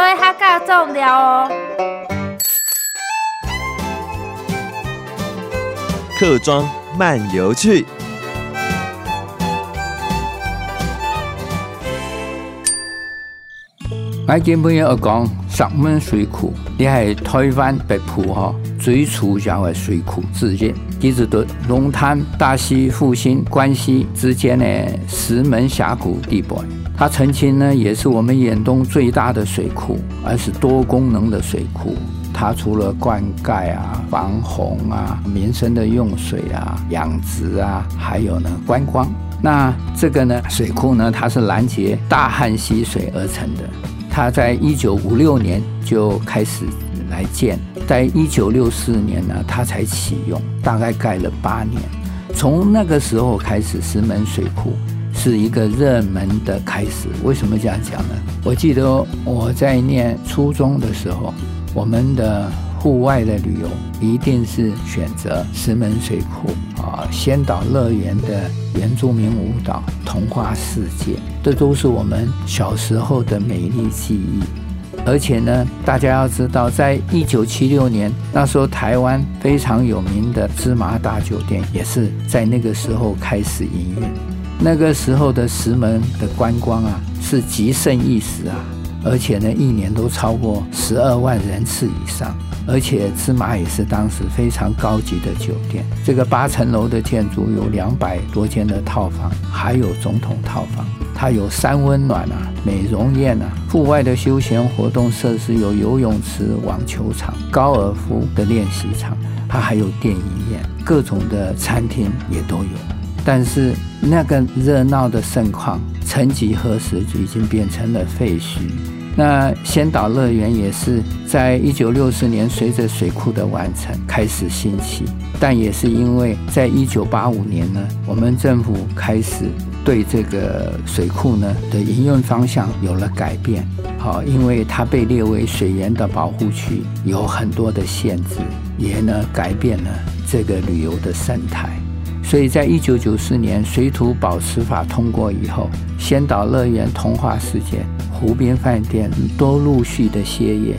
所以他加重要哦。客庄漫游去。我见朋友讲石门水库，你系台湾北部哈最主要的水库之一，一直到龙潭、大溪、复兴、关西之间的石门峡谷地带。它曾经呢也是我们远东最大的水库，而是多功能的水库。它除了灌溉啊、防洪啊、民生的用水啊、养殖啊，还有呢观光。那这个呢水库呢，它是拦截大汉溪水而成的。它在一九五六年就开始来建，在一九六四年呢，它才启用，大概盖了八年。从那个时候开始，石门水库是一个热门的开始。为什么这样讲呢？我记得我在念初中的时候，我们的。户外的旅游一定是选择石门水库啊，仙岛乐园的原住民舞蹈、童话世界，这都是我们小时候的美丽记忆。而且呢，大家要知道，在一九七六年那时候，台湾非常有名的芝麻大酒店也是在那个时候开始营业。那个时候的石门的观光啊，是极盛一时啊，而且呢，一年都超过十二万人次以上。而且芝麻也是当时非常高级的酒店。这个八层楼的建筑有两百多间的套房，还有总统套房。它有三温暖啊、美容院啊，户外的休闲活动设施有游泳池、网球场、高尔夫的练习场，它还有电影院，各种的餐厅也都有。但是那个热闹的盛况，曾几何时就已经变成了废墟。那仙岛乐园也是在一九六四年随着水库的完成开始兴起，但也是因为在一九八五年呢，我们政府开始对这个水库呢的营运方向有了改变。好，因为它被列为水源的保护区，有很多的限制，也呢改变了这个旅游的生态。所以在一九九四年水土保持法通过以后，仙岛乐园、童话世界。湖边饭店都陆续的歇业，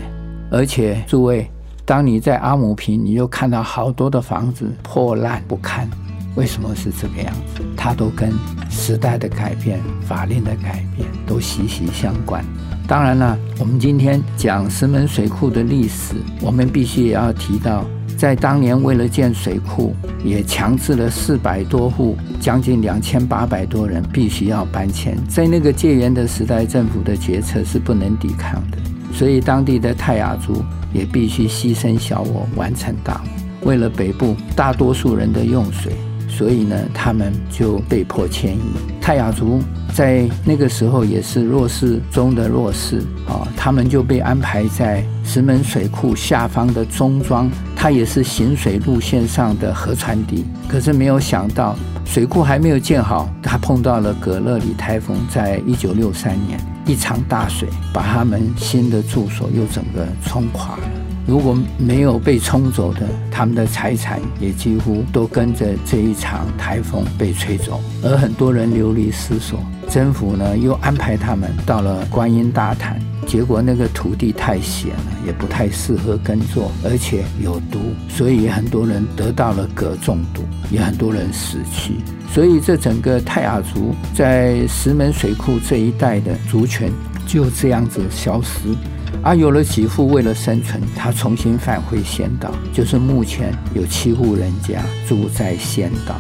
而且诸位，当你在阿姆坪，你又看到好多的房子破烂不堪，为什么是这个样子？它都跟时代的改变、法令的改变都息息相关。当然了，我们今天讲石门水库的历史，我们必须也要提到。在当年，为了建水库，也强制了四百多户，将近两千八百多人必须要搬迁。在那个戒严的时代，政府的决策是不能抵抗的，所以当地的泰雅族也必须牺牲小我，完成大我。为了北部大多数人的用水，所以呢，他们就被迫迁移。泰雅族在那个时候也是弱势中的弱势啊，他们就被安排在石门水库下方的中庄。它也是行水路线上的河川底，可是没有想到水库还没有建好，它碰到了葛勒里台风，在一九六三年一场大水，把他们新的住所又整个冲垮了。如果没有被冲走的，他们的财产也几乎都跟着这一场台风被吹走，而很多人流离失所。政府呢又安排他们到了观音大潭。结果那个土地太险了，也不太适合耕作，而且有毒，所以很多人得到了镉中毒，也很多人死去。所以这整个泰雅族在石门水库这一带的族群就这样子消失。而有了几户为了生存，他重新返回仙岛，就是目前有七户人家住在仙岛。